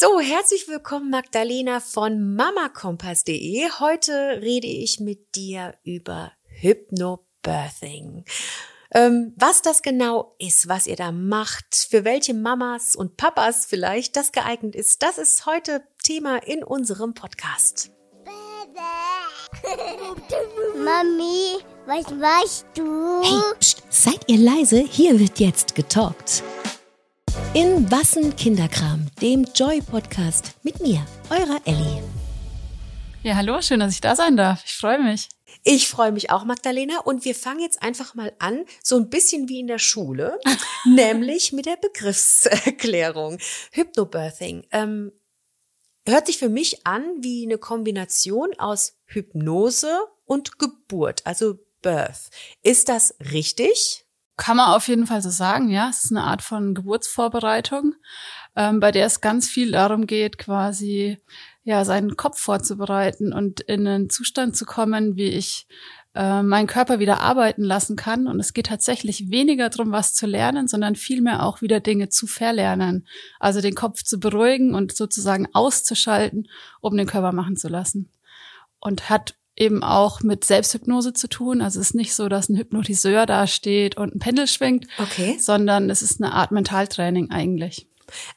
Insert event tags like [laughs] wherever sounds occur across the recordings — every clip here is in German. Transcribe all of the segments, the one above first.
So, herzlich willkommen Magdalena von mamakompass.de. Heute rede ich mit dir über Hypnobirthing. Ähm, was das genau ist, was ihr da macht, für welche Mamas und Papas vielleicht das geeignet ist, das ist heute Thema in unserem Podcast. [laughs] Mami, was machst du? Hey, pst, seid ihr leise? Hier wird jetzt getalkt. In Wassen Kinderkram, dem Joy-Podcast mit mir, eurer Ellie. Ja, hallo, schön, dass ich da sein darf. Ich freue mich. Ich freue mich auch, Magdalena. Und wir fangen jetzt einfach mal an, so ein bisschen wie in der Schule, [laughs] nämlich mit der Begriffserklärung. Hypnobirthing. Ähm, hört sich für mich an wie eine Kombination aus Hypnose und Geburt, also Birth. Ist das richtig? Kann man auf jeden Fall so sagen, ja. Es ist eine Art von Geburtsvorbereitung, ähm, bei der es ganz viel darum geht, quasi ja seinen Kopf vorzubereiten und in einen Zustand zu kommen, wie ich äh, meinen Körper wieder arbeiten lassen kann. Und es geht tatsächlich weniger darum, was zu lernen, sondern vielmehr auch wieder Dinge zu verlernen. Also den Kopf zu beruhigen und sozusagen auszuschalten, um den Körper machen zu lassen. Und hat eben auch mit Selbsthypnose zu tun. Also es ist nicht so, dass ein Hypnotiseur da steht und ein Pendel schwingt, okay. sondern es ist eine Art Mentaltraining eigentlich.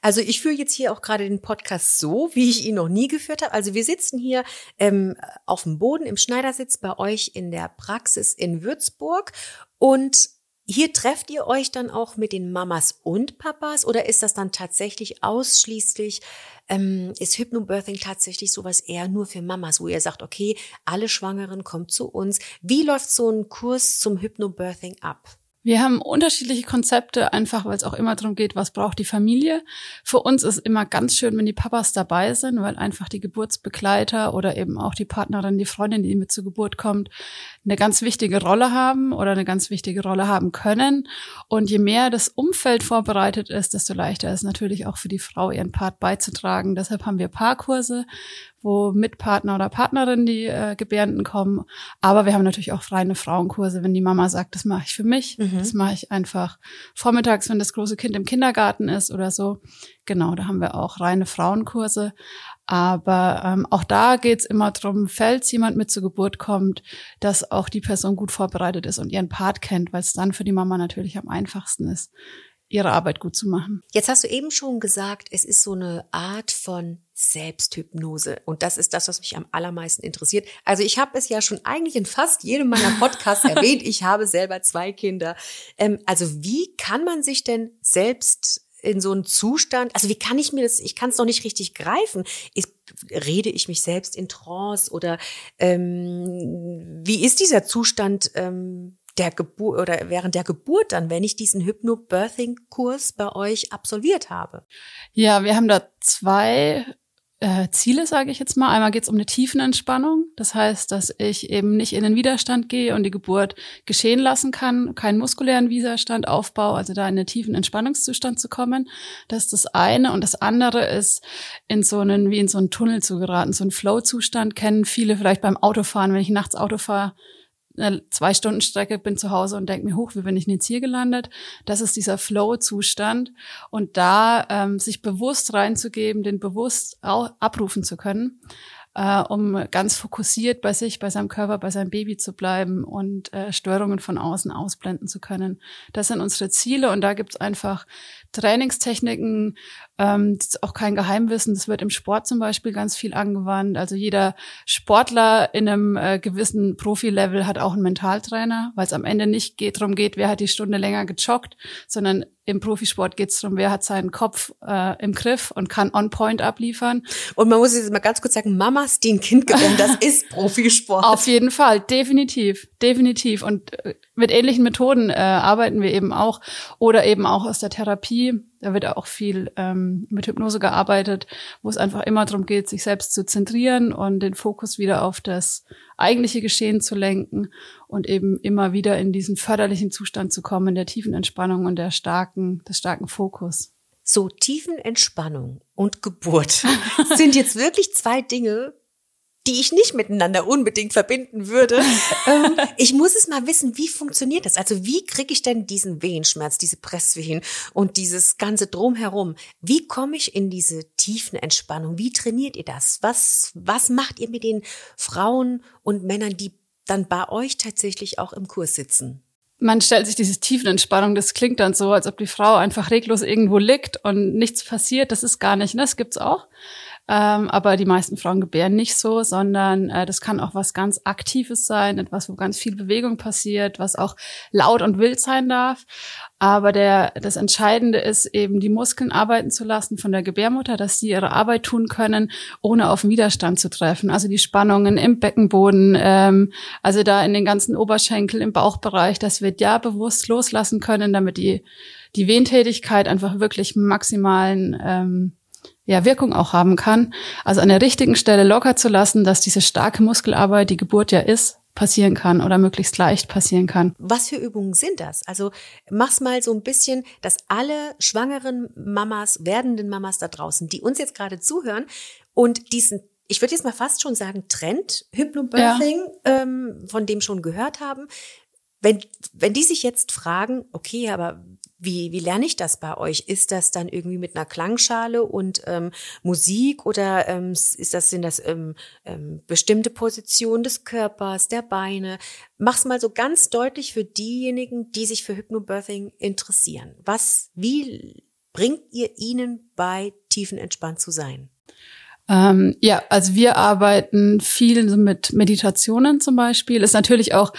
Also ich führe jetzt hier auch gerade den Podcast so, wie ich ihn noch nie geführt habe. Also wir sitzen hier ähm, auf dem Boden im Schneidersitz bei euch in der Praxis in Würzburg und hier trefft ihr euch dann auch mit den Mamas und Papas oder ist das dann tatsächlich ausschließlich, ähm, ist Hypnobirthing tatsächlich sowas eher nur für Mamas, wo ihr sagt, okay, alle Schwangeren kommen zu uns. Wie läuft so ein Kurs zum Hypnobirthing ab? Wir haben unterschiedliche Konzepte, einfach weil es auch immer darum geht, was braucht die Familie. Für uns ist immer ganz schön, wenn die Papas dabei sind, weil einfach die Geburtsbegleiter oder eben auch die Partnerin, die Freundin, die mit zur Geburt kommt, eine ganz wichtige Rolle haben oder eine ganz wichtige Rolle haben können. Und je mehr das Umfeld vorbereitet ist, desto leichter ist natürlich auch für die Frau, ihren Part beizutragen. Deshalb haben wir Paarkurse, wo Mitpartner oder Partnerin die äh, Gebärenden kommen. Aber wir haben natürlich auch reine Frauenkurse, wenn die Mama sagt, das mache ich für mich, mhm. das mache ich einfach vormittags, wenn das große Kind im Kindergarten ist oder so. Genau, da haben wir auch reine Frauenkurse. Aber ähm, auch da geht's immer drum, falls jemand mit zur Geburt kommt, dass auch die Person gut vorbereitet ist und ihren Part kennt, weil es dann für die Mama natürlich am einfachsten ist ihre Arbeit gut zu machen. Jetzt hast du eben schon gesagt, es ist so eine Art von Selbsthypnose. Und das ist das, was mich am allermeisten interessiert. Also ich habe es ja schon eigentlich in fast jedem meiner [laughs] Podcasts erwähnt. Ich habe selber zwei Kinder. Ähm, also wie kann man sich denn selbst in so einen Zustand, also wie kann ich mir das, ich kann es noch nicht richtig greifen. Ist, rede ich mich selbst in Trance oder ähm, wie ist dieser Zustand? Ähm, der Geburt oder während der Geburt dann, wenn ich diesen Hypnobirthing-Kurs bei euch absolviert habe? Ja, wir haben da zwei äh, Ziele, sage ich jetzt mal. Einmal geht es um eine Tiefenentspannung. Das heißt, dass ich eben nicht in den Widerstand gehe und die Geburt geschehen lassen kann, keinen muskulären Widerstand aufbaue, also da in einen tiefen Entspannungszustand zu kommen. Das ist das eine. Und das andere ist, in so einen, wie in so einen Tunnel zu geraten, so einen Flow-Zustand kennen viele vielleicht beim Autofahren, wenn ich nachts Auto fahre eine zwei Stunden Strecke, bin zu Hause und denke mir hoch, wie bin ich jetzt hier gelandet? Das ist dieser Flow-Zustand und da ähm, sich bewusst reinzugeben, den bewusst abrufen zu können, äh, um ganz fokussiert bei sich, bei seinem Körper, bei seinem Baby zu bleiben und äh, Störungen von außen ausblenden zu können. Das sind unsere Ziele und da gibt's einfach Trainingstechniken, ähm, das ist auch kein Geheimwissen. Das wird im Sport zum Beispiel ganz viel angewandt. Also jeder Sportler in einem äh, gewissen Profilevel hat auch einen Mentaltrainer, weil es am Ende nicht geht, darum geht, wer hat die Stunde länger gejoggt, sondern im Profisport geht es darum, wer hat seinen Kopf äh, im Griff und kann on point abliefern. Und man muss jetzt mal ganz kurz sagen, Mamas, die ein Kind gebären, das [laughs] ist Profisport. Auf jeden Fall, definitiv, definitiv. Und äh, mit ähnlichen Methoden äh, arbeiten wir eben auch oder eben auch aus der Therapie da wird auch viel ähm, mit Hypnose gearbeitet, wo es einfach immer darum geht, sich selbst zu zentrieren und den Fokus wieder auf das eigentliche Geschehen zu lenken und eben immer wieder in diesen förderlichen Zustand zu kommen, der tiefen Entspannung und der starken, des starken Fokus. So tiefen Entspannung und Geburt [laughs] sind jetzt wirklich zwei Dinge, die ich nicht miteinander unbedingt verbinden würde. [laughs] ähm, ich muss es mal wissen, wie funktioniert das? Also wie kriege ich denn diesen Wehenschmerz, diese Presswehen und dieses ganze Drumherum? Wie komme ich in diese tiefen Entspannung? Wie trainiert ihr das? Was, was macht ihr mit den Frauen und Männern, die dann bei euch tatsächlich auch im Kurs sitzen? man stellt sich diese Tiefenentspannung, das klingt dann so, als ob die Frau einfach reglos irgendwo liegt und nichts passiert. Das ist gar nicht, ne? das gibt's auch. Ähm, aber die meisten Frauen gebären nicht so, sondern äh, das kann auch was ganz Aktives sein, etwas, wo ganz viel Bewegung passiert, was auch laut und wild sein darf. Aber der, das Entscheidende ist eben, die Muskeln arbeiten zu lassen von der Gebärmutter, dass sie ihre Arbeit tun können, ohne auf Widerstand zu treffen. Also die Spannungen im Beckenboden, ähm, also da in den ganzen Oberschenkel, im Bauchbereich, dass wir da bewusst loslassen können, damit die, die Wehentätigkeit einfach wirklich maximalen ähm, ja, Wirkung auch haben kann. Also an der richtigen Stelle locker zu lassen, dass diese starke Muskelarbeit, die Geburt ja ist, passieren kann oder möglichst leicht passieren kann. Was für Übungen sind das? Also mach's mal so ein bisschen, dass alle schwangeren Mamas, werdenden Mamas da draußen, die uns jetzt gerade zuhören und diesen ich würde jetzt mal fast schon sagen, Trend, Hypnobirthing, ja. ähm, von dem schon gehört haben. Wenn, wenn die sich jetzt fragen, okay, aber wie, wie lerne ich das bei euch? Ist das dann irgendwie mit einer Klangschale und ähm, Musik oder ähm, ist das, sind das ähm, ähm, bestimmte Positionen des Körpers, der Beine? Mach's mal so ganz deutlich für diejenigen, die sich für Hypnobirthing interessieren. Was, wie bringt ihr ihnen bei, tiefenentspannt zu sein? Ähm, ja, also wir arbeiten viel mit Meditationen zum Beispiel. Ist natürlich auch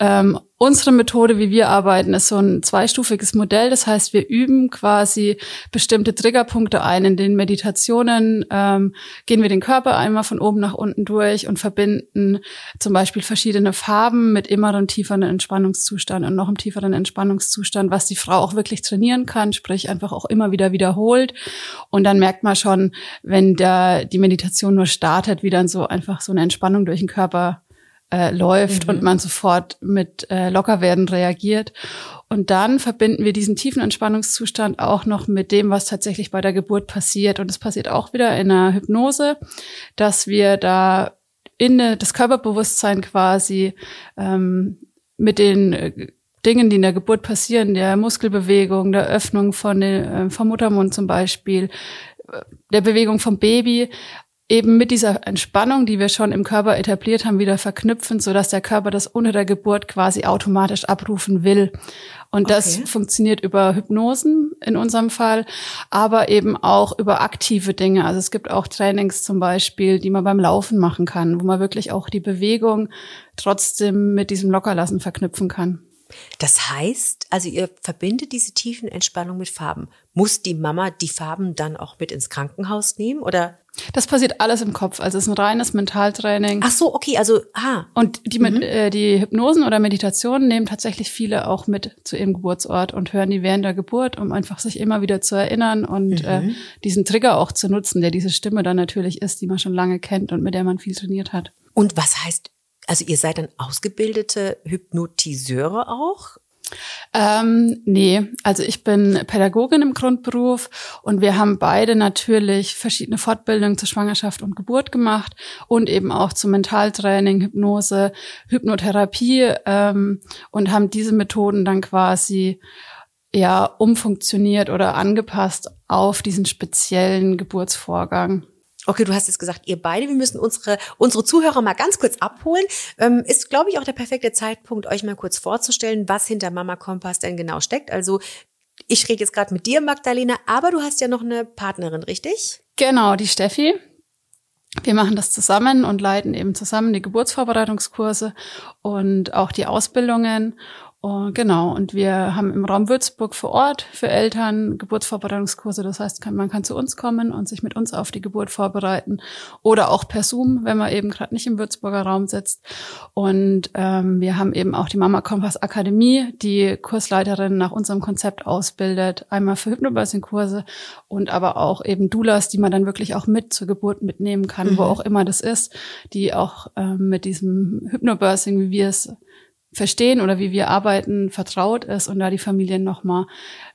ähm, unsere Methode, wie wir arbeiten, ist so ein zweistufiges Modell. Das heißt, wir üben quasi bestimmte Triggerpunkte ein. In den Meditationen ähm, gehen wir den Körper einmal von oben nach unten durch und verbinden zum Beispiel verschiedene Farben mit immer einem tieferen Entspannungszustand und noch einem tieferen Entspannungszustand, was die Frau auch wirklich trainieren kann, sprich einfach auch immer wieder wiederholt. Und dann merkt man schon, wenn der, die Meditation nur startet, wie dann so einfach so eine Entspannung durch den Körper äh, läuft mhm. und man sofort mit äh, Lockerwerden reagiert. Und dann verbinden wir diesen tiefen Entspannungszustand auch noch mit dem, was tatsächlich bei der Geburt passiert. Und es passiert auch wieder in einer Hypnose, dass wir da in das Körperbewusstsein quasi ähm, mit den äh, Dingen, die in der Geburt passieren, der Muskelbewegung, der Öffnung von den, äh, vom Muttermund zum Beispiel, äh, der Bewegung vom Baby, eben mit dieser Entspannung, die wir schon im Körper etabliert haben, wieder verknüpfen, so dass der Körper das unter der Geburt quasi automatisch abrufen will. Und das okay. funktioniert über Hypnosen in unserem Fall, aber eben auch über aktive Dinge. Also es gibt auch Trainings zum Beispiel, die man beim Laufen machen kann, wo man wirklich auch die Bewegung trotzdem mit diesem Lockerlassen verknüpfen kann. Das heißt, also ihr verbindet diese tiefen Entspannung mit Farben. Muss die Mama die Farben dann auch mit ins Krankenhaus nehmen oder? Das passiert alles im Kopf. Also es ist ein reines Mentaltraining. Ach so, okay, also ah. Und die, mhm. äh, die Hypnosen oder Meditationen nehmen tatsächlich viele auch mit zu ihrem Geburtsort und hören die während der Geburt, um einfach sich immer wieder zu erinnern und mhm. äh, diesen Trigger auch zu nutzen, der diese Stimme dann natürlich ist, die man schon lange kennt und mit der man viel trainiert hat. Und was heißt also ihr seid dann ausgebildete Hypnotiseure auch? Ähm, nee, also ich bin Pädagogin im Grundberuf und wir haben beide natürlich verschiedene Fortbildungen zur Schwangerschaft und Geburt gemacht und eben auch zum Mentaltraining, Hypnose, Hypnotherapie ähm, und haben diese Methoden dann quasi ja umfunktioniert oder angepasst auf diesen speziellen Geburtsvorgang. Okay, du hast jetzt gesagt, ihr beide, wir müssen unsere, unsere Zuhörer mal ganz kurz abholen. Ähm, ist, glaube ich, auch der perfekte Zeitpunkt, euch mal kurz vorzustellen, was hinter Mama Kompass denn genau steckt. Also ich rede jetzt gerade mit dir, Magdalena, aber du hast ja noch eine Partnerin, richtig? Genau, die Steffi. Wir machen das zusammen und leiten eben zusammen die Geburtsvorbereitungskurse und auch die Ausbildungen. Oh, genau, und wir haben im Raum Würzburg vor Ort für Eltern Geburtsvorbereitungskurse. Das heißt, man kann zu uns kommen und sich mit uns auf die Geburt vorbereiten oder auch per Zoom, wenn man eben gerade nicht im Würzburger Raum sitzt. Und ähm, wir haben eben auch die Mama Kompass Akademie, die Kursleiterin nach unserem Konzept ausbildet, einmal für Hypnobirthing-Kurse und aber auch eben Doulas, die man dann wirklich auch mit zur Geburt mitnehmen kann, mhm. wo auch immer das ist, die auch ähm, mit diesem Hypnobirthing, wie wir es verstehen oder wie wir arbeiten, vertraut ist und da die Familien nochmal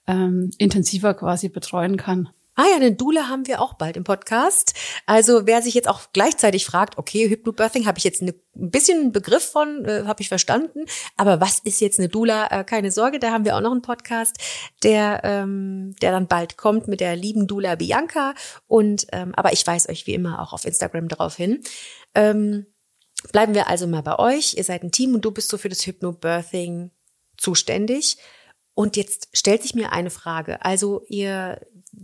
ähm, intensiver quasi betreuen kann. Ah ja, den Dula haben wir auch bald im Podcast. Also wer sich jetzt auch gleichzeitig fragt, okay, Hypnobirthing habe ich jetzt eine, ein bisschen einen Begriff von, äh, habe ich verstanden, aber was ist jetzt eine Dula? Äh, keine Sorge, da haben wir auch noch einen Podcast, der ähm, der dann bald kommt mit der lieben Dula Bianca und ähm, aber ich weise euch wie immer auch auf Instagram darauf hin. Ähm, bleiben wir also mal bei euch. Ihr seid ein Team und du bist so für das Hypnobirthing zuständig. Und jetzt stellt sich mir eine Frage. Also ihr,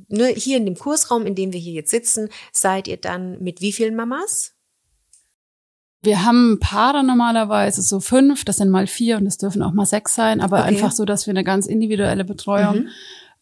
ne, hier in dem Kursraum, in dem wir hier jetzt sitzen, seid ihr dann mit wie vielen Mamas? Wir haben Paare normalerweise so fünf, das sind mal vier und es dürfen auch mal sechs sein, aber okay. einfach so, dass wir eine ganz individuelle Betreuung mhm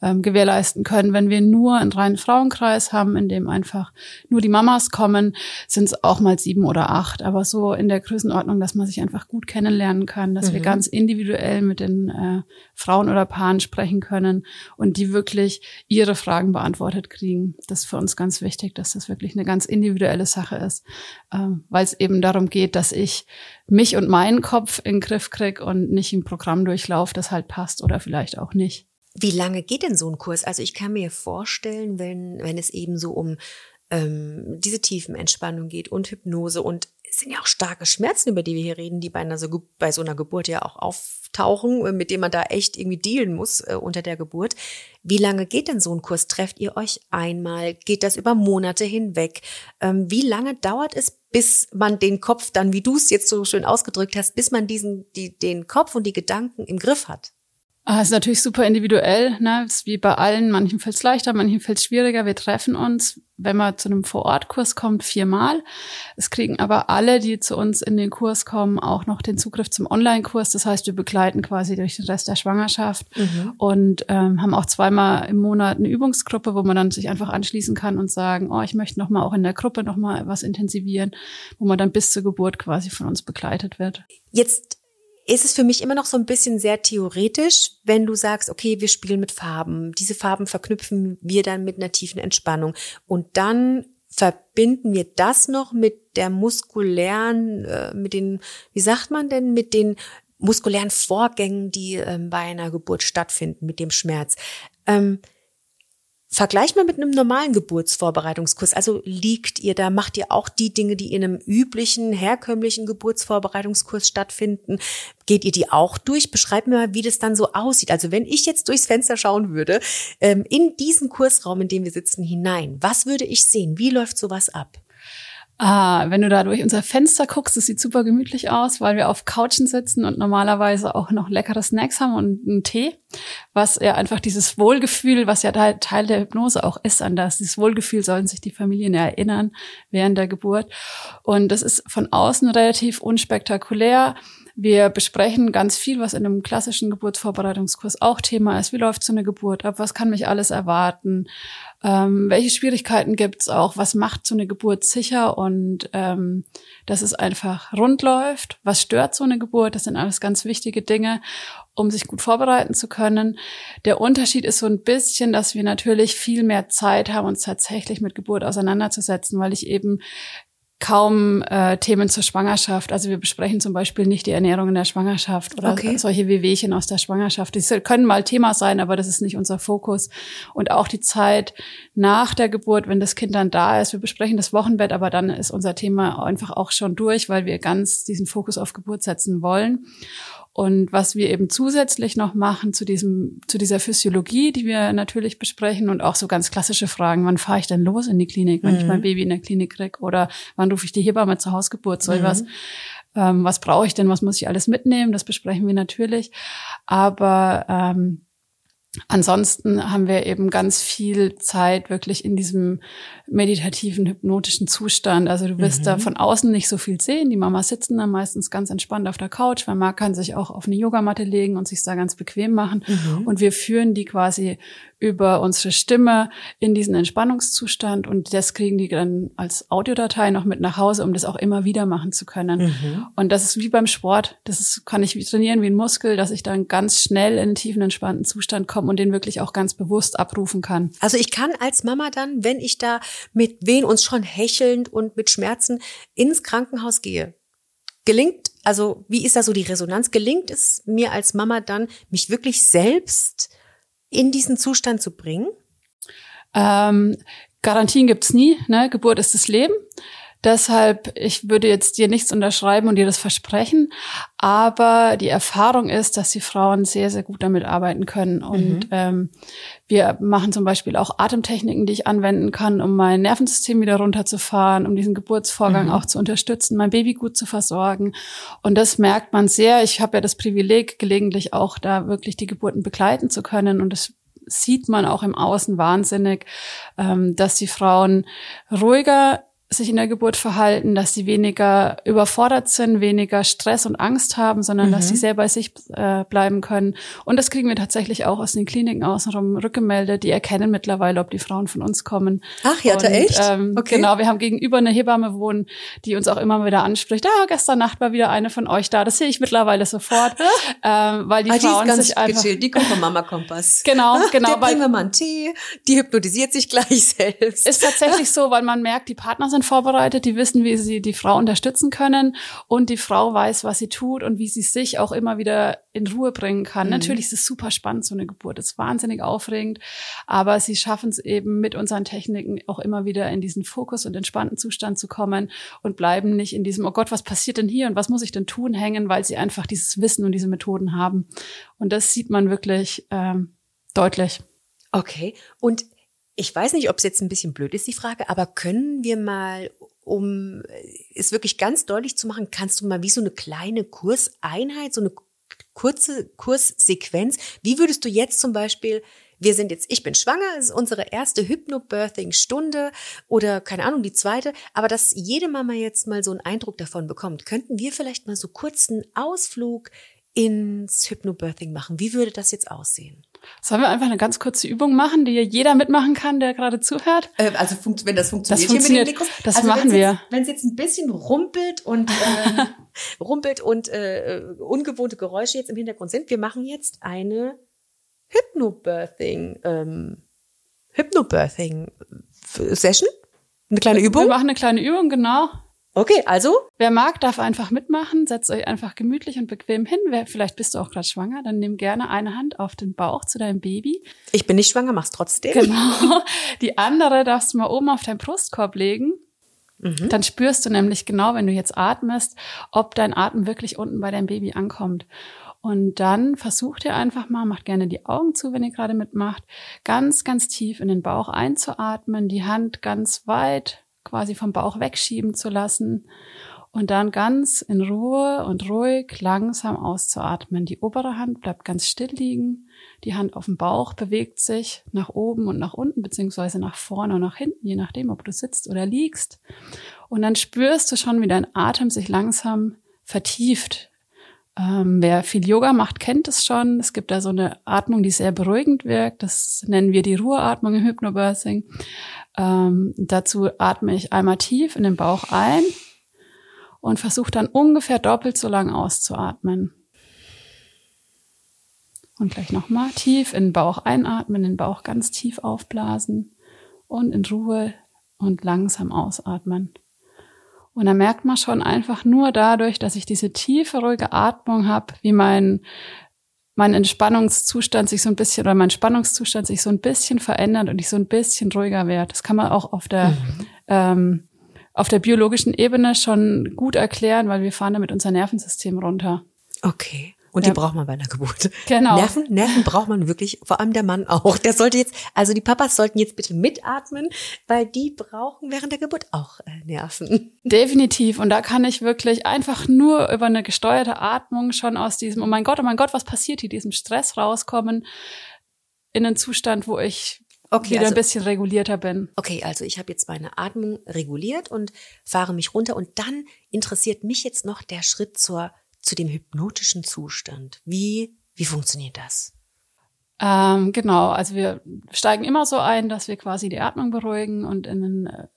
ähm, gewährleisten können. Wenn wir nur einen reinen Frauenkreis haben, in dem einfach nur die Mamas kommen, sind es auch mal sieben oder acht. Aber so in der Größenordnung, dass man sich einfach gut kennenlernen kann, dass mhm. wir ganz individuell mit den äh, Frauen oder Paaren sprechen können und die wirklich ihre Fragen beantwortet kriegen. Das ist für uns ganz wichtig, dass das wirklich eine ganz individuelle Sache ist, äh, weil es eben darum geht, dass ich mich und meinen Kopf in den Griff kriege und nicht ein Programm durchlaufe, das halt passt oder vielleicht auch nicht. Wie lange geht denn so ein Kurs? Also ich kann mir vorstellen, wenn, wenn es eben so um ähm, diese tiefen Entspannung geht und Hypnose und es sind ja auch starke Schmerzen, über die wir hier reden, die bei, einer so, bei so einer Geburt ja auch auftauchen, äh, mit denen man da echt irgendwie dealen muss äh, unter der Geburt. Wie lange geht denn so ein Kurs? Trefft ihr euch einmal? Geht das über Monate hinweg? Ähm, wie lange dauert es, bis man den Kopf dann, wie du es jetzt so schön ausgedrückt hast, bis man diesen, die, den Kopf und die Gedanken im Griff hat? Ah, ist natürlich super individuell, ne? Ist wie bei allen. Manchen fällt es leichter, manchen fällt es schwieriger. Wir treffen uns, wenn man zu einem Vorortkurs kommt, viermal. Es kriegen aber alle, die zu uns in den Kurs kommen, auch noch den Zugriff zum Online-Kurs. Das heißt, wir begleiten quasi durch den Rest der Schwangerschaft mhm. und ähm, haben auch zweimal im Monat eine Übungsgruppe, wo man dann sich einfach anschließen kann und sagen, oh, ich möchte noch mal auch in der Gruppe noch mal was intensivieren, wo man dann bis zur Geburt quasi von uns begleitet wird. Jetzt ist es für mich immer noch so ein bisschen sehr theoretisch, wenn du sagst, okay, wir spielen mit Farben. Diese Farben verknüpfen wir dann mit einer tiefen Entspannung. Und dann verbinden wir das noch mit der muskulären, äh, mit den, wie sagt man denn, mit den muskulären Vorgängen, die ähm, bei einer Geburt stattfinden, mit dem Schmerz. Vergleich mal mit einem normalen Geburtsvorbereitungskurs. Also liegt ihr da, macht ihr auch die Dinge, die in einem üblichen, herkömmlichen Geburtsvorbereitungskurs stattfinden? Geht ihr die auch durch? Beschreibt mir mal, wie das dann so aussieht. Also wenn ich jetzt durchs Fenster schauen würde, ähm, in diesen Kursraum, in dem wir sitzen, hinein, was würde ich sehen? Wie läuft sowas ab? Ah, wenn du da durch unser Fenster guckst, das sieht super gemütlich aus, weil wir auf Couchen sitzen und normalerweise auch noch leckere Snacks haben und einen Tee, was ja einfach dieses Wohlgefühl, was ja Teil der Hypnose auch ist, an das dieses Wohlgefühl sollen sich die Familien erinnern während der Geburt. Und das ist von außen relativ unspektakulär. Wir besprechen ganz viel, was in einem klassischen Geburtsvorbereitungskurs auch Thema ist. Wie läuft so eine Geburt ab? Was kann mich alles erwarten? Ähm, welche Schwierigkeiten gibt's auch? Was macht so eine Geburt sicher? Und ähm, dass es einfach rund läuft. Was stört so eine Geburt? Das sind alles ganz wichtige Dinge, um sich gut vorbereiten zu können. Der Unterschied ist so ein bisschen, dass wir natürlich viel mehr Zeit haben, uns tatsächlich mit Geburt auseinanderzusetzen, weil ich eben kaum äh, Themen zur Schwangerschaft. Also wir besprechen zum Beispiel nicht die Ernährung in der Schwangerschaft oder okay. solche Wehwehchen aus der Schwangerschaft. Die können mal Thema sein, aber das ist nicht unser Fokus. Und auch die Zeit nach der Geburt, wenn das Kind dann da ist. Wir besprechen das Wochenbett, aber dann ist unser Thema einfach auch schon durch, weil wir ganz diesen Fokus auf Geburt setzen wollen. Und was wir eben zusätzlich noch machen zu diesem, zu dieser Physiologie, die wir natürlich besprechen und auch so ganz klassische Fragen, wann fahre ich denn los in die Klinik, wenn mhm. ich mein Baby in der Klinik krieg oder wann rufe ich die Hebamme zur Hausgeburt, soll mhm. was, ähm, was brauche ich denn, was muss ich alles mitnehmen, das besprechen wir natürlich. Aber ähm, Ansonsten haben wir eben ganz viel Zeit wirklich in diesem meditativen, hypnotischen Zustand. Also du wirst mhm. da von außen nicht so viel sehen. Die Mamas sitzen da meistens ganz entspannt auf der Couch, weil man kann sich auch auf eine Yogamatte legen und sich da ganz bequem machen. Mhm. Und wir führen die quasi über unsere Stimme in diesen Entspannungszustand und das kriegen die dann als Audiodatei noch mit nach Hause, um das auch immer wieder machen zu können. Mhm. Und das ist wie beim Sport. Das ist, kann ich trainieren wie ein Muskel, dass ich dann ganz schnell in einen tiefen, entspannten Zustand komme und den wirklich auch ganz bewusst abrufen kann. Also ich kann als Mama dann, wenn ich da mit wen uns schon hechelnd und mit Schmerzen ins Krankenhaus gehe, gelingt, also wie ist da so die Resonanz? Gelingt es mir als Mama dann, mich wirklich selbst in diesen Zustand zu bringen? Ähm, Garantien gibt's nie. Ne? Geburt ist das Leben. Deshalb, ich würde jetzt dir nichts unterschreiben und dir das versprechen, aber die Erfahrung ist, dass die Frauen sehr, sehr gut damit arbeiten können. Und mhm. ähm, wir machen zum Beispiel auch Atemtechniken, die ich anwenden kann, um mein Nervensystem wieder runterzufahren, um diesen Geburtsvorgang mhm. auch zu unterstützen, mein Baby gut zu versorgen. Und das merkt man sehr. Ich habe ja das Privileg, gelegentlich auch da wirklich die Geburten begleiten zu können. Und das sieht man auch im Außen wahnsinnig, ähm, dass die Frauen ruhiger sich in der Geburt verhalten, dass sie weniger überfordert sind, weniger Stress und Angst haben, sondern mhm. dass sie sehr bei sich äh, bleiben können. Und das kriegen wir tatsächlich auch aus den Kliniken außenrum rückgemeldet. Die erkennen mittlerweile, ob die Frauen von uns kommen. Ach ja, und, echt? Ähm, okay. Genau, wir haben gegenüber eine Hebamme wohnen, die uns auch immer wieder anspricht. Ah, gestern Nacht war wieder eine von euch da. Das sehe ich mittlerweile sofort, [laughs] ähm, weil die ah, Frauen die sich einfach gechillt. die kommt Mama Kompass. [laughs] Genau, [laughs] genau. Der bringen wir mal einen Tee. Die hypnotisiert sich gleich selbst. Ist tatsächlich so, weil man merkt, die Partner sind vorbereitet, die wissen, wie sie die Frau unterstützen können und die Frau weiß, was sie tut und wie sie sich auch immer wieder in Ruhe bringen kann. Mhm. Natürlich ist es super spannend, so eine Geburt. ist wahnsinnig aufregend, aber sie schaffen es eben mit unseren Techniken auch immer wieder in diesen Fokus und entspannten Zustand zu kommen und bleiben nicht in diesem, oh Gott, was passiert denn hier und was muss ich denn tun, hängen, weil sie einfach dieses Wissen und diese Methoden haben. Und das sieht man wirklich ähm, deutlich. Okay. Und ich weiß nicht, ob es jetzt ein bisschen blöd ist, die Frage, aber können wir mal, um es wirklich ganz deutlich zu machen, kannst du mal wie so eine kleine Kurseinheit, so eine kurze Kurssequenz, wie würdest du jetzt zum Beispiel wir sind jetzt, ich bin schwanger, es ist unsere erste Hypnobirthing-Stunde oder keine Ahnung, die zweite, aber dass jede Mama jetzt mal so einen Eindruck davon bekommt, könnten wir vielleicht mal so kurzen Ausflug ins Hypnobirthing machen. Wie würde das jetzt aussehen? Sollen wir einfach eine ganz kurze Übung machen, die jeder mitmachen kann, der gerade zuhört? Äh, also wenn das funktioniert, das funktioniert hier mit dem Das also machen wir. Wenn es jetzt ein bisschen rumpelt und äh, [laughs] rumpelt und äh, ungewohnte Geräusche jetzt im Hintergrund sind, wir machen jetzt eine Hypnobirthing, ähm, Hypnobirthing Session, eine kleine Übung. Wir machen eine kleine Übung, genau. Okay, also? Wer mag, darf einfach mitmachen. Setzt euch einfach gemütlich und bequem hin. Wer, vielleicht bist du auch gerade schwanger, dann nimm gerne eine Hand auf den Bauch zu deinem Baby. Ich bin nicht schwanger, mach's trotzdem. Genau. [laughs] Die andere darfst du mal oben auf deinen Brustkorb legen. Mhm. Dann spürst du nämlich genau, wenn du jetzt atmest, ob dein Atem wirklich unten bei deinem Baby ankommt. Und dann versucht ihr einfach mal, macht gerne die Augen zu, wenn ihr gerade mitmacht, ganz, ganz tief in den Bauch einzuatmen, die Hand ganz weit quasi vom Bauch wegschieben zu lassen und dann ganz in Ruhe und ruhig langsam auszuatmen. Die obere Hand bleibt ganz still liegen, die Hand auf dem Bauch bewegt sich nach oben und nach unten, beziehungsweise nach vorne und nach hinten, je nachdem, ob du sitzt oder liegst. Und dann spürst du schon, wie dein Atem sich langsam vertieft. Ähm, wer viel Yoga macht, kennt es schon. Es gibt da so eine Atmung, die sehr beruhigend wirkt. Das nennen wir die Ruheatmung im Hypnobirthing. Ähm, dazu atme ich einmal tief in den Bauch ein und versuche dann ungefähr doppelt so lang auszuatmen. Und gleich nochmal tief in den Bauch einatmen, den Bauch ganz tief aufblasen und in Ruhe und langsam ausatmen. Und dann merkt man schon einfach nur dadurch, dass ich diese tiefe, ruhige Atmung habe, wie mein mein Entspannungszustand sich so ein bisschen oder mein Spannungszustand sich so ein bisschen verändert und ich so ein bisschen ruhiger werde. Das kann man auch auf der mhm. ähm, auf der biologischen Ebene schon gut erklären, weil wir fahren damit unser Nervensystem runter. Okay. Und ja. die braucht man bei einer Geburt. Genau. Nerven, Nerven braucht man wirklich, vor allem der Mann auch. Der sollte jetzt, also die Papas sollten jetzt bitte mitatmen, weil die brauchen während der Geburt auch äh, Nerven. Definitiv. Und da kann ich wirklich einfach nur über eine gesteuerte Atmung schon aus diesem, oh mein Gott, oh mein Gott, was passiert hier, diesem Stress rauskommen in einen Zustand, wo ich okay, wieder also, ein bisschen regulierter bin. Okay, also ich habe jetzt meine Atmung reguliert und fahre mich runter und dann interessiert mich jetzt noch der Schritt zur zu dem hypnotischen Zustand. Wie, wie funktioniert das? Ähm, genau, also wir steigen immer so ein, dass wir quasi die Atmung beruhigen und in einen äh,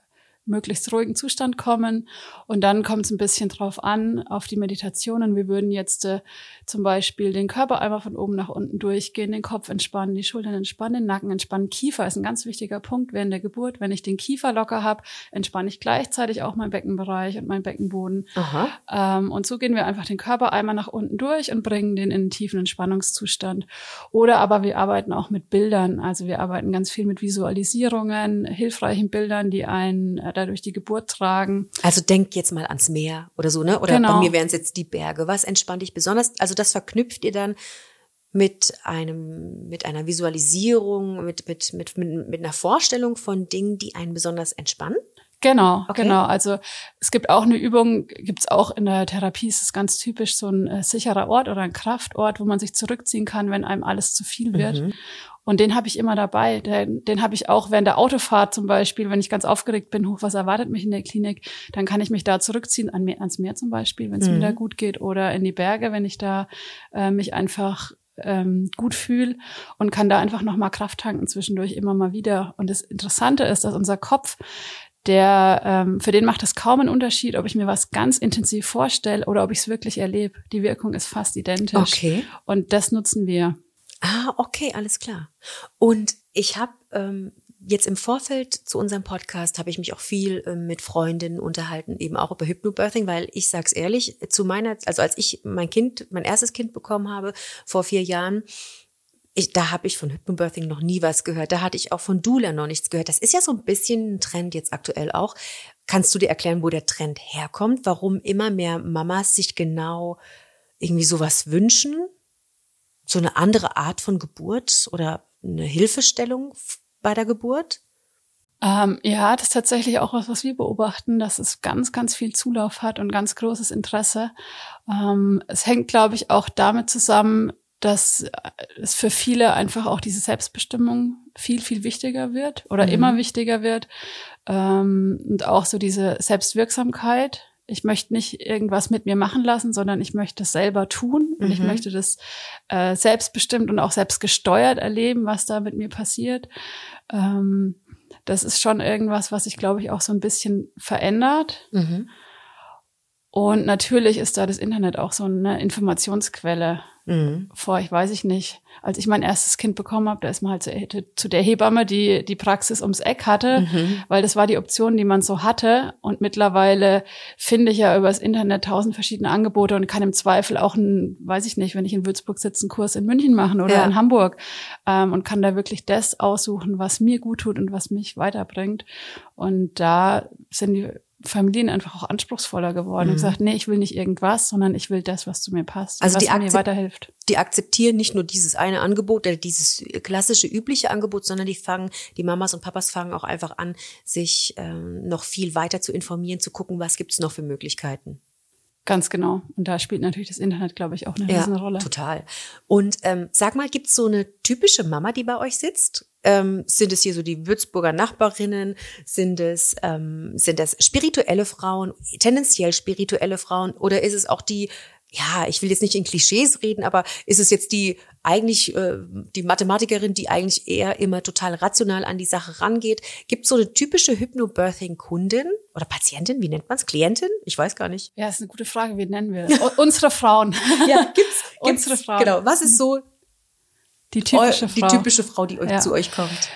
möglichst ruhigen Zustand kommen. Und dann kommt es ein bisschen drauf an, auf die Meditationen. Wir würden jetzt äh, zum Beispiel den Körper einmal von oben nach unten durchgehen, den Kopf entspannen, die Schultern entspannen, den Nacken entspannen. Kiefer ist ein ganz wichtiger Punkt während der Geburt. Wenn ich den Kiefer locker habe, entspanne ich gleichzeitig auch meinen Beckenbereich und meinen Beckenboden. Ähm, und so gehen wir einfach den Körper einmal nach unten durch und bringen den in einen tiefen Entspannungszustand. Oder aber wir arbeiten auch mit Bildern. Also wir arbeiten ganz viel mit Visualisierungen, hilfreichen Bildern, die einen äh, dadurch die Geburt tragen. Also denk jetzt mal ans Meer oder so, ne? Oder Genau. bei mir wären es jetzt die Berge. Was entspannt dich besonders? Also das verknüpft ihr dann mit einem, mit einer Visualisierung, mit, mit, mit, mit, mit einer Vorstellung von Dingen, die einen besonders entspannen? Genau, Okay. genau. Also es gibt auch eine Übung, gibt's auch in der Therapie, ist es ganz typisch, so ein äh, sicherer Ort oder ein Kraftort, wo man sich zurückziehen kann, wenn einem alles zu viel wird. Mhm. Und den habe ich immer dabei. Den, den habe ich auch während der Autofahrt zum Beispiel, wenn ich ganz aufgeregt bin, hoch, was erwartet mich in der Klinik, dann kann ich mich da zurückziehen, an, ans Meer zum Beispiel, wenn es Mhm. mir da gut geht, oder in die Berge, wenn ich da äh, mich einfach ähm, gut fühle und kann da einfach nochmal Kraft tanken zwischendurch immer mal wieder. Und das Interessante ist, dass unser Kopf der ähm, für den macht es kaum einen Unterschied, ob ich mir was ganz intensiv vorstelle oder ob ich es wirklich erlebe. Die Wirkung ist fast identisch. Okay. Und das nutzen wir. Ah, okay, alles klar. Und ich habe ähm, jetzt im Vorfeld zu unserem Podcast habe ich mich auch viel ähm, mit Freundinnen unterhalten, eben auch über Hypnobirthing, weil ich sag's ehrlich, zu meiner, also als ich mein Kind, mein erstes Kind bekommen habe vor vier Jahren, ich, da habe ich von Hypnobirthing noch nie was gehört. Da hatte ich auch von Dula noch nichts gehört. Das ist ja so ein bisschen ein Trend jetzt aktuell auch. Kannst du dir erklären, wo der Trend herkommt? Warum immer mehr Mamas sich genau irgendwie sowas wünschen? So eine andere Art von Geburt oder eine Hilfestellung bei der Geburt? Ähm, ja, das ist tatsächlich auch was, was wir beobachten, dass es ganz, ganz viel Zulauf hat und ganz großes Interesse. Ähm, es hängt, glaube ich, auch damit zusammen, dass äh, es für viele einfach auch diese Selbstbestimmung viel, viel wichtiger wird oder Mhm. immer wichtiger wird. Ähm, und auch so diese Selbstwirksamkeit. Ich möchte nicht irgendwas mit mir machen lassen, sondern ich möchte es selber tun und ich Mhm. möchte das äh, selbstbestimmt und auch selbstgesteuert erleben, was da mit mir passiert. Ähm, das ist schon irgendwas, was sich, glaube ich, auch so ein bisschen verändert. Mhm. Und natürlich ist da das Internet auch so eine Informationsquelle. Mhm. Vor, ich weiß ich nicht, als ich mein erstes Kind bekommen habe, da ist man halt zu, zu der Hebamme, die die Praxis ums Eck hatte, Mhm. weil das war die Option, die man so hatte. Und mittlerweile finde ich ja übers Internet tausend verschiedene Angebote und kann im Zweifel auch ein, weiß ich nicht, wenn ich in Würzburg sitze, einen Kurs in München machen oder Ja. in Hamburg ähm, und kann da wirklich das aussuchen, was mir gut tut und was mich weiterbringt. Und da sind die Familien einfach auch anspruchsvoller geworden Mhm. und gesagt, nee, ich will nicht irgendwas, sondern ich will das, was zu mir passt, Also was mir weiterhilft. Die akzeptieren nicht nur dieses eine Angebot oder dieses klassische übliche Angebot, sondern die fangen, die Mamas und Papas fangen auch einfach an, sich ähm, noch viel weiter zu informieren, zu gucken, was gibt's noch für Möglichkeiten. Ganz genau. Und da spielt natürlich das Internet, glaube ich, auch eine Riesenrolle. total. Und ähm, sag mal, gibt's so eine typische Mama, die bei euch sitzt? Ähm, sind es hier so die Würzburger Nachbarinnen? Sind es ähm, sind das spirituelle Frauen, tendenziell spirituelle Frauen? Oder ist es auch die ja, ich will jetzt nicht in Klischees reden, aber ist es jetzt die eigentlich äh, die Mathematikerin, die eigentlich eher immer total rational an die Sache rangeht? Gibt so eine typische Hypnobirthing-Kundin oder Patientin? Wie nennt man's? Klientin? Ich weiß gar nicht. Ja, ist eine gute Frage. Wie nennen wir? U- Unsere Frauen. [laughs] Ja, gibt's, [laughs] gibt's Unsere Frauen. Genau. Was ist so Die typische eu- Frau. die typische Frau, die euch, Ja. zu euch kommt?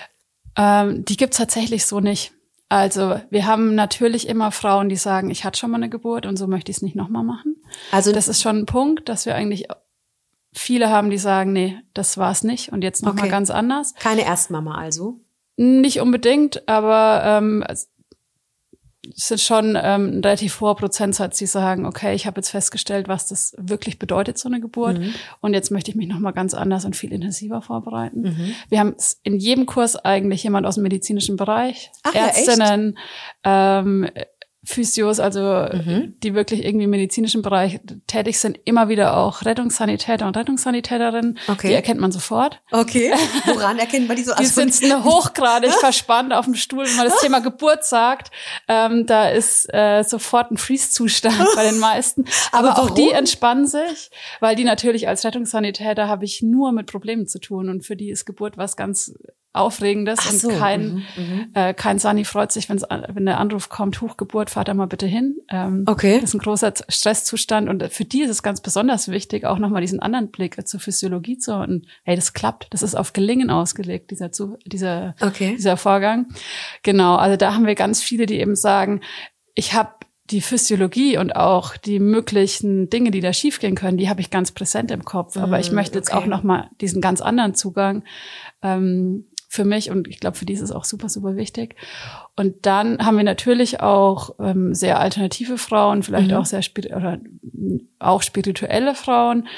Ähm, die gibt's tatsächlich so nicht. Also wir haben natürlich immer Frauen, die sagen, ich hatte schon mal eine Geburt und so möchte ich es nicht nochmal machen. Also Das ist schon ein Punkt, dass wir eigentlich viele haben, die sagen, nee, das war's nicht und jetzt nochmal Okay. ganz anders. keine Erstmama also. Nicht unbedingt, aber ähm, es ist schon ähm, ein relativ hoher Prozentsatz, die sagen, okay, ich habe jetzt festgestellt, was das wirklich bedeutet, so eine Geburt. Mhm. Und jetzt möchte ich mich nochmal ganz anders und viel intensiver vorbereiten. Wir haben in jedem Kurs eigentlich jemand aus dem medizinischen Bereich, Ach ja? Ärztinnen, ähm, Physios, also Mhm. die wirklich irgendwie im medizinischen Bereich tätig sind, immer wieder auch Rettungssanitäter und Rettungssanitäterinnen. Okay. Die erkennt man sofort. Okay. [laughs] Woran erkennt man die so? Die Also, sitzen [laughs] hochgradig [laughs] verspannt auf dem Stuhl, wenn man das Thema Geburt sagt. Ähm, da ist äh, sofort ein Freeze-Zustand bei den meisten. Aber, Aber auch die entspannen sich, weil die natürlich als Rettungssanitäter habe ich nur mit Problemen zu tun und für die ist Geburt was ganz Aufregendes Ach und so, kein, mhm. äh, kein Sani freut sich, wenn's, wenn der Anruf kommt, Hochgeburt, fahrt da mal bitte hin. Ähm, Okay. Das ist ein großer Stresszustand und für die ist es ganz besonders wichtig, auch nochmal diesen anderen Blick zur Physiologie zu und hey, das klappt, das ist auf Gelingen ausgelegt, dieser, zu, dieser, Okay. dieser Vorgang. Genau, also da haben wir ganz viele, die eben sagen, ich habe die Physiologie und auch die möglichen Dinge, die da schiefgehen können, die habe ich ganz präsent im Kopf. Aber ich Mm, möchte jetzt okay. auch nochmal diesen ganz anderen Zugang ähm, für mich und ich glaube, für die ist es auch super, super wichtig. Und dann haben wir natürlich auch ähm, sehr alternative Frauen, vielleicht Mhm. auch sehr spiri oder auch spirituelle Frauen.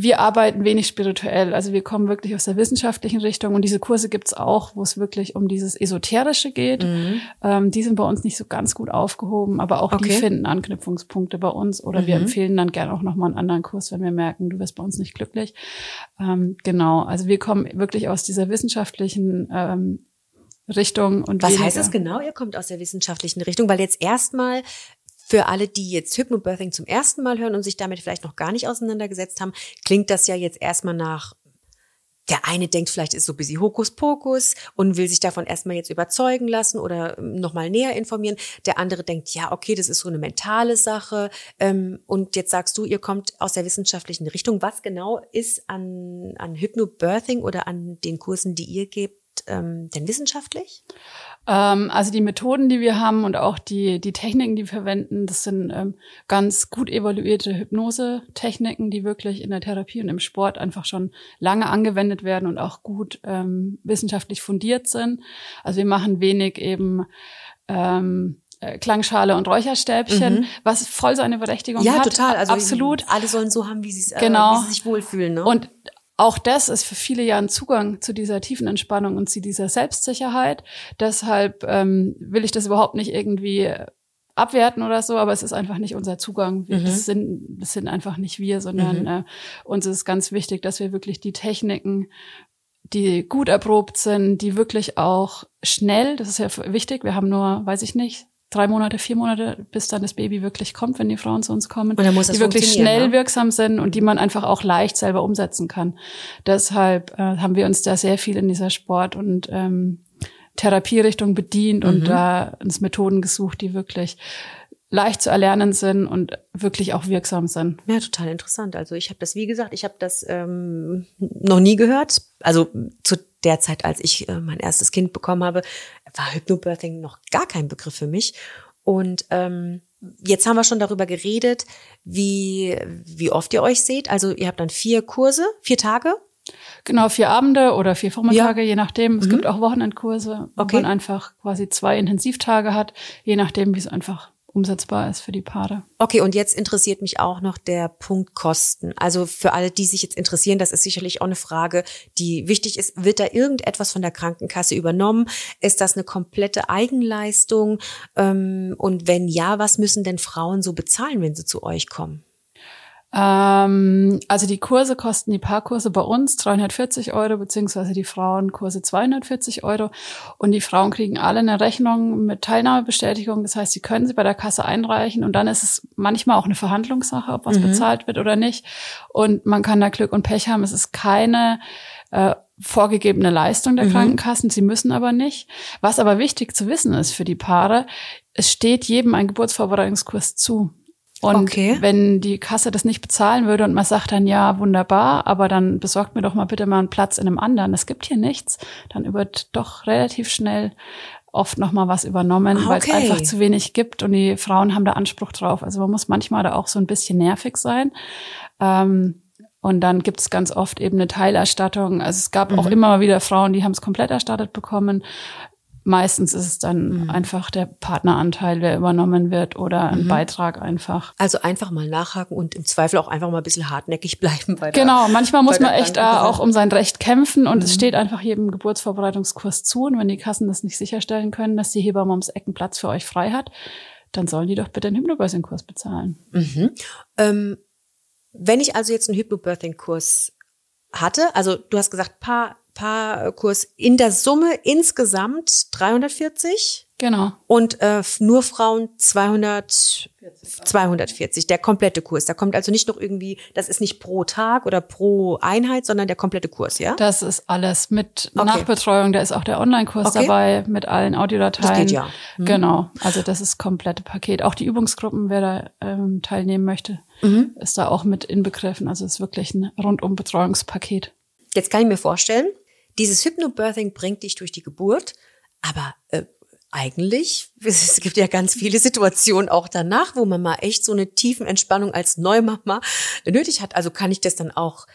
Wir arbeiten wenig spirituell, also wir kommen wirklich aus der wissenschaftlichen Richtung und diese Kurse gibt's auch, wo es wirklich um dieses Esoterische geht. Mhm. Ähm, die sind bei uns nicht so ganz gut aufgehoben, aber auch die Okay. finden Anknüpfungspunkte bei uns oder wir Mhm. empfehlen dann gerne auch nochmal einen anderen Kurs, wenn wir merken, du wirst bei uns nicht glücklich. Ähm, genau, also wir kommen wirklich aus dieser wissenschaftlichen ähm, Richtung und Was weniger- heißt es genau? Ihr kommt aus der wissenschaftlichen Richtung, weil jetzt erstmal für alle, die jetzt Hypnobirthing zum ersten Mal hören und sich damit vielleicht noch gar nicht auseinandergesetzt haben, klingt das ja jetzt erstmal nach der eine denkt vielleicht ist so ein bisschen Hokuspokus und will sich davon erstmal jetzt überzeugen lassen oder nochmal näher informieren. Der andere denkt, ja, okay, das ist so eine mentale Sache. Ähm, und jetzt sagst du, ihr kommt aus der wissenschaftlichen Richtung. Was genau ist an, an Hypnobirthing oder an den Kursen, die ihr gebt, ähm, denn wissenschaftlich? Ähm, also die Methoden, die wir haben und auch die, die Techniken, die wir verwenden, das sind ähm, ganz gut evaluierte Hypnose-Techniken, die wirklich in der Therapie und im Sport einfach schon lange angewendet werden und auch gut ähm, wissenschaftlich fundiert sind. Also wir machen wenig eben ähm, äh, Klangschale und Räucherstäbchen, Mhm. was voll seine Berechtigung Ja, hat. total. Also absolut. Alle sollen so haben, wie sie es, Genau. äh, wie sie sich wohlfühlen. Ne? Und auch das ist für viele ja ein Zugang zu dieser tiefen Entspannung und zu dieser Selbstsicherheit. Deshalb ähm, will ich das überhaupt nicht irgendwie abwerten oder so, aber es ist einfach nicht unser Zugang. Wir- Mhm. Das, sind, das sind einfach nicht wir, sondern Mhm. äh, uns ist ganz wichtig, dass wir wirklich die Techniken, die gut erprobt sind, die wirklich auch schnell, das ist ja wichtig, wir haben nur, weiß ich nicht, drei Monate, vier Monate, bis dann das Baby wirklich kommt, wenn die Frauen zu uns kommen Und dann muss die wirklich schnell ne? wirksam sind und die man einfach auch leicht selber umsetzen kann. Deshalb äh, haben wir uns da sehr viel in dieser Sport- und ähm, Therapierichtung bedient Mhm. und da uns Methoden gesucht, die wirklich leicht zu erlernen sind und wirklich auch wirksam sind. Ja, total interessant. Also ich habe das, wie gesagt, ich habe das ähm, noch nie gehört. Also zu der Zeit, als ich äh, mein erstes Kind bekommen habe, war Hypnobirthing noch gar kein Begriff für mich. Und ähm, jetzt haben wir schon darüber geredet, wie, wie oft ihr euch seht. Also ihr habt dann vier Kurse, vier Tage. Genau, vier Abende oder vier Vormittage, je nachdem. Es Mhm. gibt auch Wochenendkurse, wo Okay. man einfach quasi zwei Intensivtage hat, je nachdem, wie es einfach umsetzbar ist für die Paare. Okay, und jetzt interessiert mich auch noch der Punkt Kosten. Also für alle, die sich jetzt interessieren, das ist sicherlich auch eine Frage, die wichtig ist. Wird da irgendetwas von der Krankenkasse übernommen? Ist das eine komplette Eigenleistung? Ähm, und wenn ja, was müssen denn Frauen so bezahlen, wenn sie zu euch kommen? Ähm, also die Kurse kosten die Paarkurse bei uns 340 Euro, beziehungsweise die Frauenkurse 240 Euro. Und die Frauen kriegen alle eine Rechnung mit Teilnahmebestätigung. Das heißt, sie können sie bei der Kasse einreichen und dann ist es manchmal auch eine Verhandlungssache, ob was Mhm. bezahlt wird oder nicht. Und man kann da Glück und Pech haben. Es ist keine äh, vorgegebene Leistung der Mhm. Krankenkassen. Sie müssen aber nicht. Was aber wichtig zu wissen ist für die Paare, es steht jedem ein Geburtsvorbereitungskurs zu. Und Okay. wenn die Kasse das nicht bezahlen würde und man sagt dann, ja, wunderbar, aber dann besorgt mir doch mal bitte mal einen Platz in einem anderen. Es gibt hier nichts, dann wird doch relativ schnell oft noch mal was übernommen, Ah, weil es okay. einfach zu wenig gibt und die Frauen haben da Anspruch drauf. Also man muss manchmal da auch so ein bisschen nervig sein. Ähm, und dann gibt es ganz oft eben eine Teilerstattung. Also es gab auch Mhm. immer mal wieder Frauen, die haben es komplett erstattet bekommen. Meistens ist es dann Mhm. einfach der Partneranteil, der übernommen wird oder ein Mhm. Beitrag einfach. Also einfach mal nachhaken und im Zweifel auch einfach mal ein bisschen hartnäckig bleiben bei der Genau, manchmal muss man echt auch um sein Recht kämpfen und es Mhm. steht einfach jedem Geburtsvorbereitungskurs zu. Und wenn die Kassen das nicht sicherstellen können, dass die Hebamme ums Ecken Platz für euch frei hat, dann sollen die doch bitte einen Hypnobirthing-Kurs bezahlen. Mhm. Ähm, wenn ich also jetzt einen Hypnobirthing-Kurs hatte, also du hast gesagt, Paar, Paarkurs in der Summe insgesamt 340 Genau. Und äh, nur Frauen 200, 240, der komplette Kurs. Da kommt also nicht noch irgendwie, das ist nicht pro Tag oder pro Einheit, sondern der komplette Kurs, ja? Das ist alles mit Okay. Nachbetreuung. Da ist auch der Online-Kurs Okay. dabei mit allen Audiodateien. Das geht ja. Mhm. Genau. Also das ist komplette Paket. Auch die Übungsgruppen, wer da ähm, teilnehmen möchte, Mhm. ist da auch mit inbegriffen. Also es ist wirklich ein rundum Betreuungspaket. Jetzt kann ich mir vorstellen, dieses Hypnobirthing bringt dich durch die Geburt, aber äh, eigentlich, [laughs] es gibt ja ganz viele Situationen auch danach, wo man mal echt so eine tiefen Entspannung als Neumama nötig hat. Also kann ich das dann auch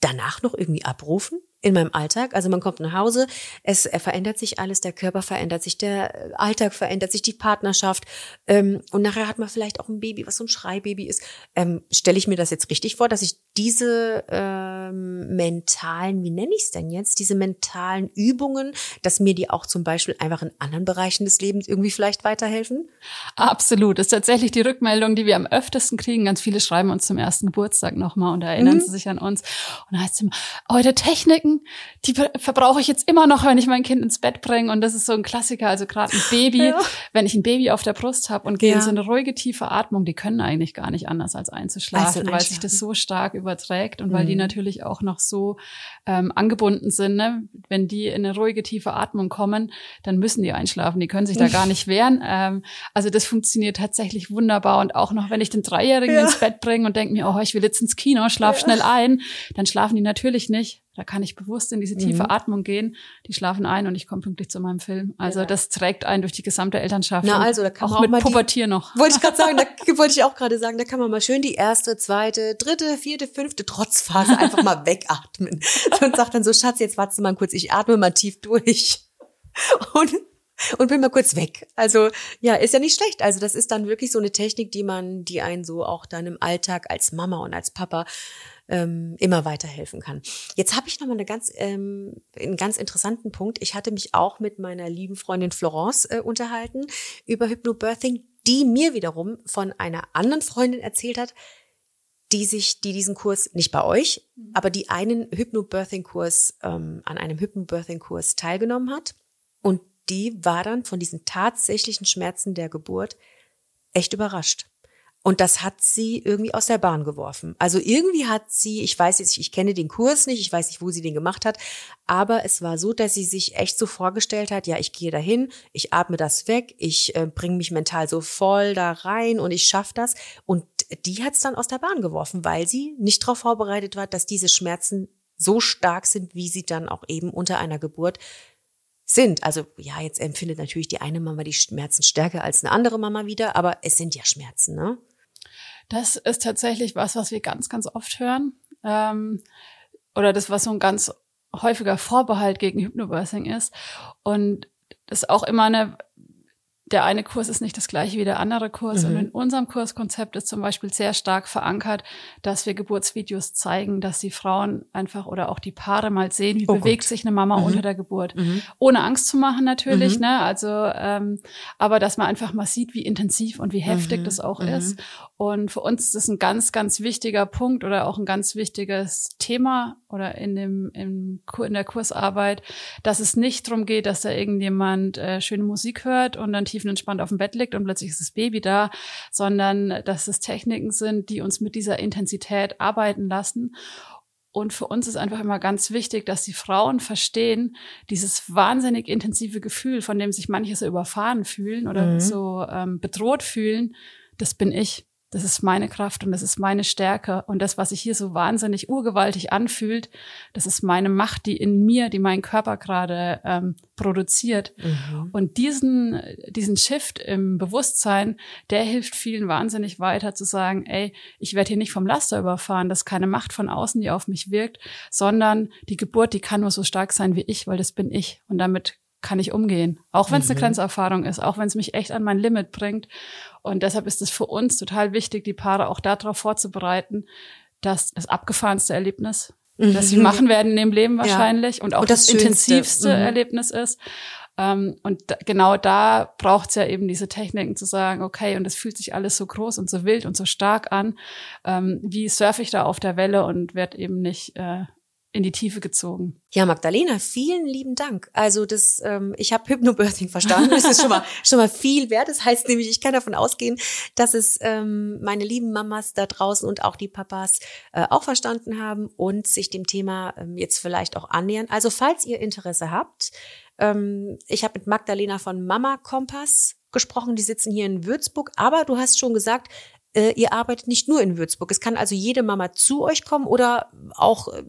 danach noch irgendwie abrufen in meinem Alltag? Also man kommt nach Hause, es verändert sich alles, der Körper verändert sich, der Alltag verändert sich, die Partnerschaft ähm, und nachher hat man vielleicht auch ein Baby, was so ein Schreibaby ist. Ähm, Stelle ich mir das jetzt richtig vor, dass ich diese ähm, mentalen, wie nenne ich es denn jetzt, diese mentalen Übungen, dass mir die auch zum Beispiel einfach in anderen Bereichen des Lebens irgendwie vielleicht weiterhelfen? Absolut. Das ist tatsächlich die Rückmeldung, die wir am öftesten kriegen. Ganz viele schreiben uns zum ersten Geburtstag nochmal und erinnern Mhm. sie sich an uns. Und da heißt es immer, eure Techniken, die ver- verbrauche ich jetzt immer noch, wenn ich mein Kind ins Bett bringe. Und das ist so ein Klassiker. Also gerade ein Baby, Ja. wenn ich ein Baby auf der Brust habe und gehe in Ja. so eine ruhige, tiefe Atmung, die können eigentlich gar nicht anders als einzuschlafen, Also weil sich das so stark überträgt und weil die Mhm. natürlich auch noch so ähm, angebunden sind. Ne? Wenn die in eine ruhige, tiefe Atmung kommen, dann müssen die einschlafen. Die können sich da gar [laughs] nicht wehren. Ähm, also das funktioniert tatsächlich wunderbar. Und auch noch, wenn ich den Dreijährigen Ja. ins Bett bringe und denke mir, oh, ich will jetzt ins Kino, schlaf schnell ein, dann schlafen die natürlich nicht. Da kann ich bewusst in diese tiefe Mhm. Atmung gehen. Die schlafen ein und ich komme pünktlich zu meinem Film. Also Ja. das trägt einen durch die gesamte Elternschaft. Na auch also, da kann man auch auch mit mal die- Pubertier noch. Wollte ich gerade sagen, da [laughs] wollte ich auch gerade sagen, da kann man mal schön die erste, zweite, dritte, vierte, fünfte Trotzphase einfach mal wegatmen. [laughs] Und sagt dann so, Schatz, jetzt warte mal kurz, ich atme mal tief durch. [laughs] Und, und bin mal kurz weg. Also, ja, ist ja nicht schlecht. Also, das ist dann wirklich so eine Technik, die man, die einen so auch dann im Alltag als Mama und als Papa ähm, immer weiterhelfen kann. Jetzt habe ich noch mal eine ganz, ähm, einen ganz interessanten Punkt. Ich hatte mich auch mit meiner lieben Freundin Florence äh, unterhalten über Hypnobirthing, die mir wiederum von einer anderen Freundin erzählt hat, die sich, die diesen Kurs nicht bei euch, aber die einen Hypnobirthing-Kurs ähm, an einem Hypnobirthing-Kurs teilgenommen hat und die war dann von diesen tatsächlichen Schmerzen der Geburt echt überrascht. Und das hat sie irgendwie aus der Bahn geworfen. Also irgendwie hat sie, ich weiß jetzt, ich kenne den Kurs nicht, ich weiß nicht, wo sie den gemacht hat, aber es war so, dass sie sich echt so vorgestellt hat, ja, ich gehe dahin, ich atme das weg, ich äh, bringe mich mental so voll da rein und ich schaffe das. Und die hat es dann aus der Bahn geworfen, weil sie nicht darauf vorbereitet war, dass diese Schmerzen so stark sind, wie sie dann auch eben unter einer Geburt sind. Also ja, jetzt empfindet natürlich die eine Mama die Schmerzen stärker als eine andere Mama wieder, aber es sind ja Schmerzen, ne? Das ist tatsächlich was, was wir ganz, ganz oft hören. Ähm, oder das, was so ein ganz häufiger Vorbehalt gegen Hypnobirthing ist. Und das ist auch immer eine, der eine Kurs ist nicht das gleiche wie der andere Kurs. Mhm. Und in unserem Kurskonzept ist zum Beispiel sehr stark verankert, dass wir Geburtsvideos zeigen, dass die Frauen einfach oder auch die Paare mal sehen, wie Oh bewegt Gott. sich eine Mama Mhm. unter der Geburt. Mhm. Ohne Angst zu machen natürlich, Mhm. ne? Also, ähm, aber dass man einfach mal sieht, wie intensiv und wie heftig Mhm. das auch Mhm. ist. Und für uns ist das ein ganz, ganz wichtiger Punkt oder auch ein ganz wichtiges Thema oder in dem Kur- in der Kursarbeit, dass es nicht darum geht, dass da irgendjemand äh, schöne Musik hört und dann tiefenentspannt auf dem Bett liegt und plötzlich ist das Baby da, sondern dass es Techniken sind, die uns mit dieser Intensität arbeiten lassen. Und für uns ist einfach immer ganz wichtig, dass die Frauen verstehen, dieses wahnsinnig intensive Gefühl, von dem sich manche so überfahren fühlen oder Mhm. so ähm, bedroht fühlen, das bin ich. Das ist meine Kraft und das ist meine Stärke. Und das, was sich hier so wahnsinnig urgewaltig anfühlt, das ist meine Macht, die in mir, die mein Körper gerade ähm, produziert. Mhm. Und diesen, diesen Shift im Bewusstsein, der hilft vielen wahnsinnig weiter zu sagen, ey, ich werde hier nicht vom Laster überfahren, das ist keine Macht von außen, die auf mich wirkt, sondern die Geburt, die kann nur so stark sein wie ich, weil das bin ich. Und damit kann ich umgehen. Auch wenn es eine Mhm. Grenzerfahrung ist, auch wenn es mich echt an mein Limit bringt. Und deshalb ist es für uns total wichtig, die Paare auch darauf vorzubereiten, dass das abgefahrenste Erlebnis, das sie Mhm. machen werden in dem Leben Ja. wahrscheinlich und auch Und das, das intensivste Mhm. Erlebnis ist. Ähm, und da, genau da braucht es ja eben diese Techniken zu sagen, okay, und es fühlt sich alles so groß und so wild und so stark an. Ähm, wie surfe ich da auf der Welle und werde eben nicht äh, in die Tiefe gezogen. Ja, Magdalena, vielen lieben Dank. Also das, ähm, ich habe Hypnobirthing verstanden. Das ist schon mal [laughs] schon mal viel wert. Das heißt nämlich, ich kann davon ausgehen, dass es ähm, meine lieben Mamas da draußen und auch die Papas äh, auch verstanden haben und sich dem Thema ähm, jetzt vielleicht auch annähern. Also falls ihr Interesse habt, ähm, ich habe mit Magdalena von Mama Kompass gesprochen. Die sitzen hier in Würzburg. Aber du hast schon gesagt, äh, ihr arbeitet nicht nur in Würzburg. Es kann also jede Mama zu euch kommen oder auch äh,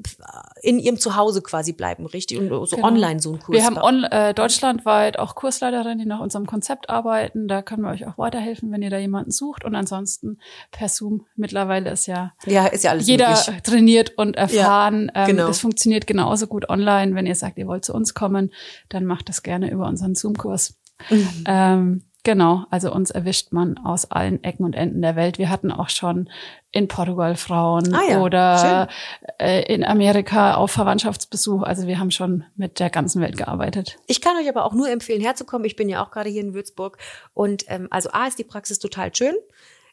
in ihrem Zuhause quasi bleiben, richtig? Und so genau. online so einen Kurs. Wir haben on, äh, deutschlandweit auch Kursleiterinnen, die nach unserem Konzept arbeiten. Da können wir euch auch weiterhelfen, wenn ihr da jemanden sucht. Und ansonsten per Zoom. Mittlerweile ist ja, ja, ist ja alles jeder möglich. trainiert und erfahren. Ja, genau. ähm, das funktioniert genauso gut online. Wenn ihr sagt, ihr wollt zu uns kommen, dann macht das gerne über unseren Zoom-Kurs. Mhm. Ähm, Genau, also uns erwischt man aus allen Ecken und Enden der Welt. Wir hatten auch schon in Portugal Frauen ah ja, oder äh, in Amerika auf Verwandtschaftsbesuch. Also wir haben schon mit der ganzen Welt gearbeitet. Ich kann euch aber auch nur empfehlen, herzukommen. Ich bin ja auch gerade hier in Würzburg und ähm, also A ist die Praxis total schön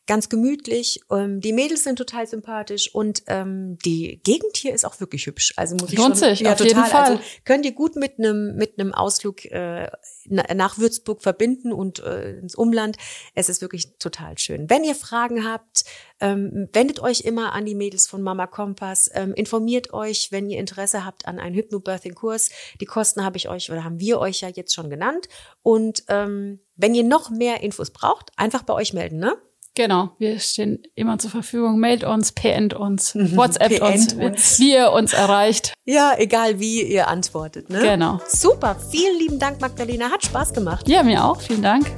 ganz gemütlich. Ähm, die Mädels sind total sympathisch und ähm, die Gegend hier ist auch wirklich hübsch. Also muss ich Lohnt schon, sich, ja, auf total. jeden Fall. Also könnt ihr gut mit einem mit einem Ausflug äh, nach Würzburg verbinden und äh, ins Umland. Es ist wirklich total schön. Wenn ihr Fragen habt, ähm, wendet euch immer an die Mädels von Mama Kompass. Ähm, informiert euch, wenn ihr Interesse habt an einem Hypnobirthing-Kurs. Die Kosten habe ich euch oder haben wir euch ja jetzt schon genannt. Und ähm, wenn ihr noch mehr Infos braucht, einfach bei euch melden, ne? Genau, wir stehen immer zur Verfügung. Mailt uns, PN uns, mhm. WhatsApp uns, uns, wie ihr uns erreicht. Ja, egal wie ihr antwortet. Ne? Genau. Super, vielen lieben Dank, Magdalena. Hat Spaß gemacht. Ja, mir auch. Vielen Dank.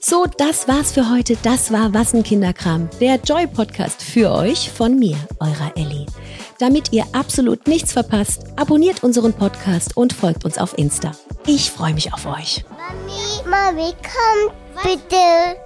So, das war's für heute. Das war Wassenkinderkram, der Joy-Podcast für euch von mir, eurer Ellie. Damit ihr absolut nichts verpasst, abonniert unseren Podcast und folgt uns auf Insta. Ich freue mich auf euch. Mami, Mami, komm bitte.